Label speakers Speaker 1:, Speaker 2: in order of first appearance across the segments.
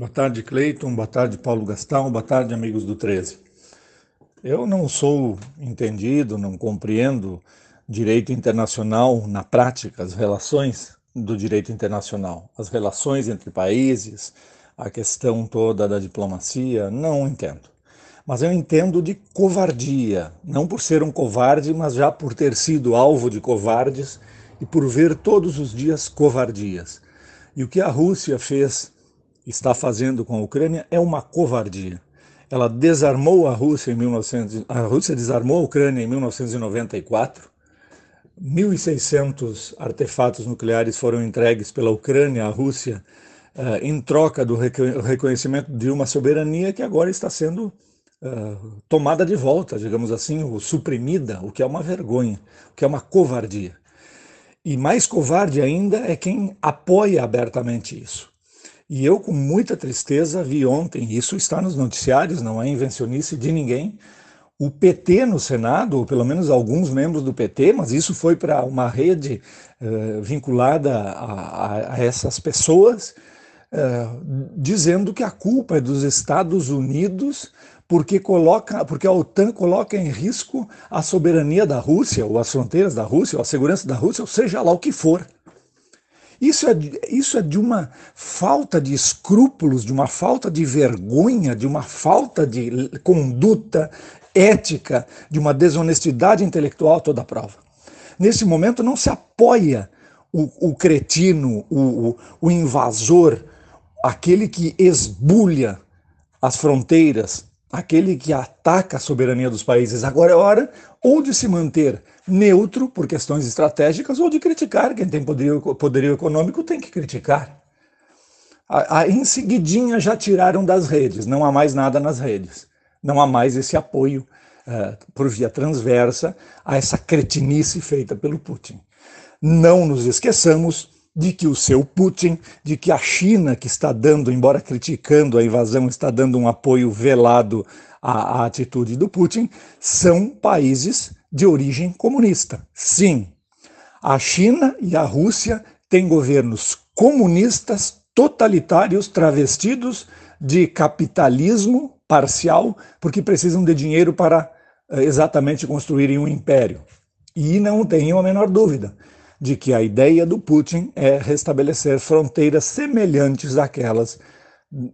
Speaker 1: Boa tarde, Cleiton. Boa tarde, Paulo Gastão. Boa tarde, amigos do 13. Eu não sou entendido, não compreendo direito internacional na prática, as relações do direito internacional, as relações entre países, a questão toda da diplomacia, não entendo. Mas eu entendo de covardia, não por ser um covarde, mas já por ter sido alvo de covardes e por ver todos os dias covardias. E o que a Rússia fez está fazendo com a Ucrânia é uma covardia. Ela desarmou a Rússia em 1900, a Rússia desarmou a Ucrânia em 1994. 1.600 artefatos nucleares foram entregues pela Ucrânia à Rússia uh, em troca do reconhecimento de uma soberania que agora está sendo uh, tomada de volta, digamos assim, ou suprimida, o que é uma vergonha, o que é uma covardia. E mais covarde ainda é quem apoia abertamente isso. E eu, com muita tristeza, vi ontem, isso está nos noticiários, não é invencionice de ninguém, o PT no Senado, ou pelo menos alguns membros do PT, mas isso foi para uma rede uh, vinculada a, a, essas pessoas, uh, dizendo que a culpa é dos Estados Unidos porque, coloca, porque a OTAN coloca em risco a soberania da Rússia, ou as fronteiras da Rússia, ou a segurança da Rússia, ou seja lá o que for. Isso é, isso é de uma falta de escrúpulos, de uma falta de vergonha, de uma falta de conduta ética, de uma desonestidade intelectual toda a prova. Nesse momento não se apoia o, o cretino, o, o invasor, aquele que esbulha as fronteiras, aquele que ataca a soberania dos países. Agora é hora ou de se manter neutro por questões estratégicas ou de criticar. Quem tem poderio, poderio econômico tem que criticar. A, a, em seguidinha já tiraram das redes, não há mais nada nas redes. Não há mais esse apoio uh, por via transversa a essa cretinice feita pelo Putin. Não nos esqueçamos de que o seu Putin, de que a China, que está dando, embora criticando a invasão, está dando um apoio velado à, à atitude do Putin, são países de origem comunista. Sim, a China e a Rússia têm governos comunistas totalitários travestidos de capitalismo parcial, porque precisam de dinheiro para eh, exatamente construírem um império. E não tenham a menor dúvida de que a ideia do Putin é restabelecer fronteiras semelhantes àquelas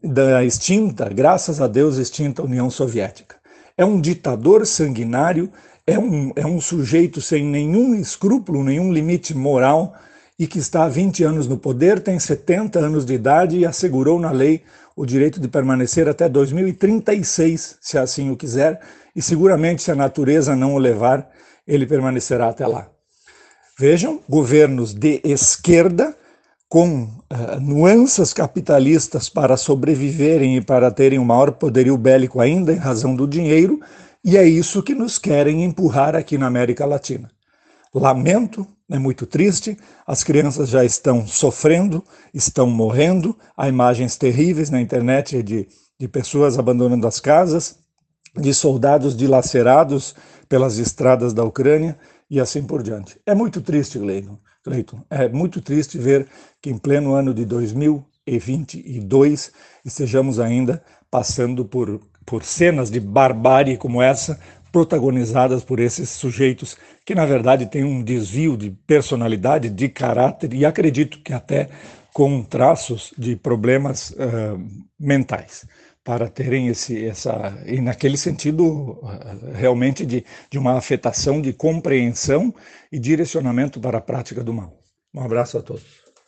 Speaker 1: da extinta, graças a Deus, extinta União Soviética. É um ditador sanguinário, é um, é um sujeito sem nenhum escrúpulo, nenhum limite moral e que está há 20 anos no poder, tem 70 anos de idade e assegurou na lei o direito de permanecer até 2036, se assim o quiser, e seguramente, se a natureza não o levar, ele permanecerá até lá. Vejam, governos de esquerda com uh, nuances capitalistas para sobreviverem e para terem um maior poderio bélico ainda em razão do dinheiro, e é isso que nos querem empurrar aqui na América Latina. Lamento, é muito triste, as crianças já estão sofrendo, estão morrendo, há imagens terríveis na internet de, de pessoas abandonando as casas, de soldados dilacerados pelas estradas da Ucrânia, e assim por diante. É muito triste, Cleiton, é muito triste ver que em pleno ano de 2022 estejamos ainda passando por, por cenas de barbárie como essa, protagonizadas por esses sujeitos que, na verdade, têm um desvio de personalidade, de caráter e acredito que até com traços de problemas uh, mentais para terem esse, essa, e naquele sentido realmente de, de uma afetação de compreensão e direcionamento para a prática do mal. Um abraço a todos.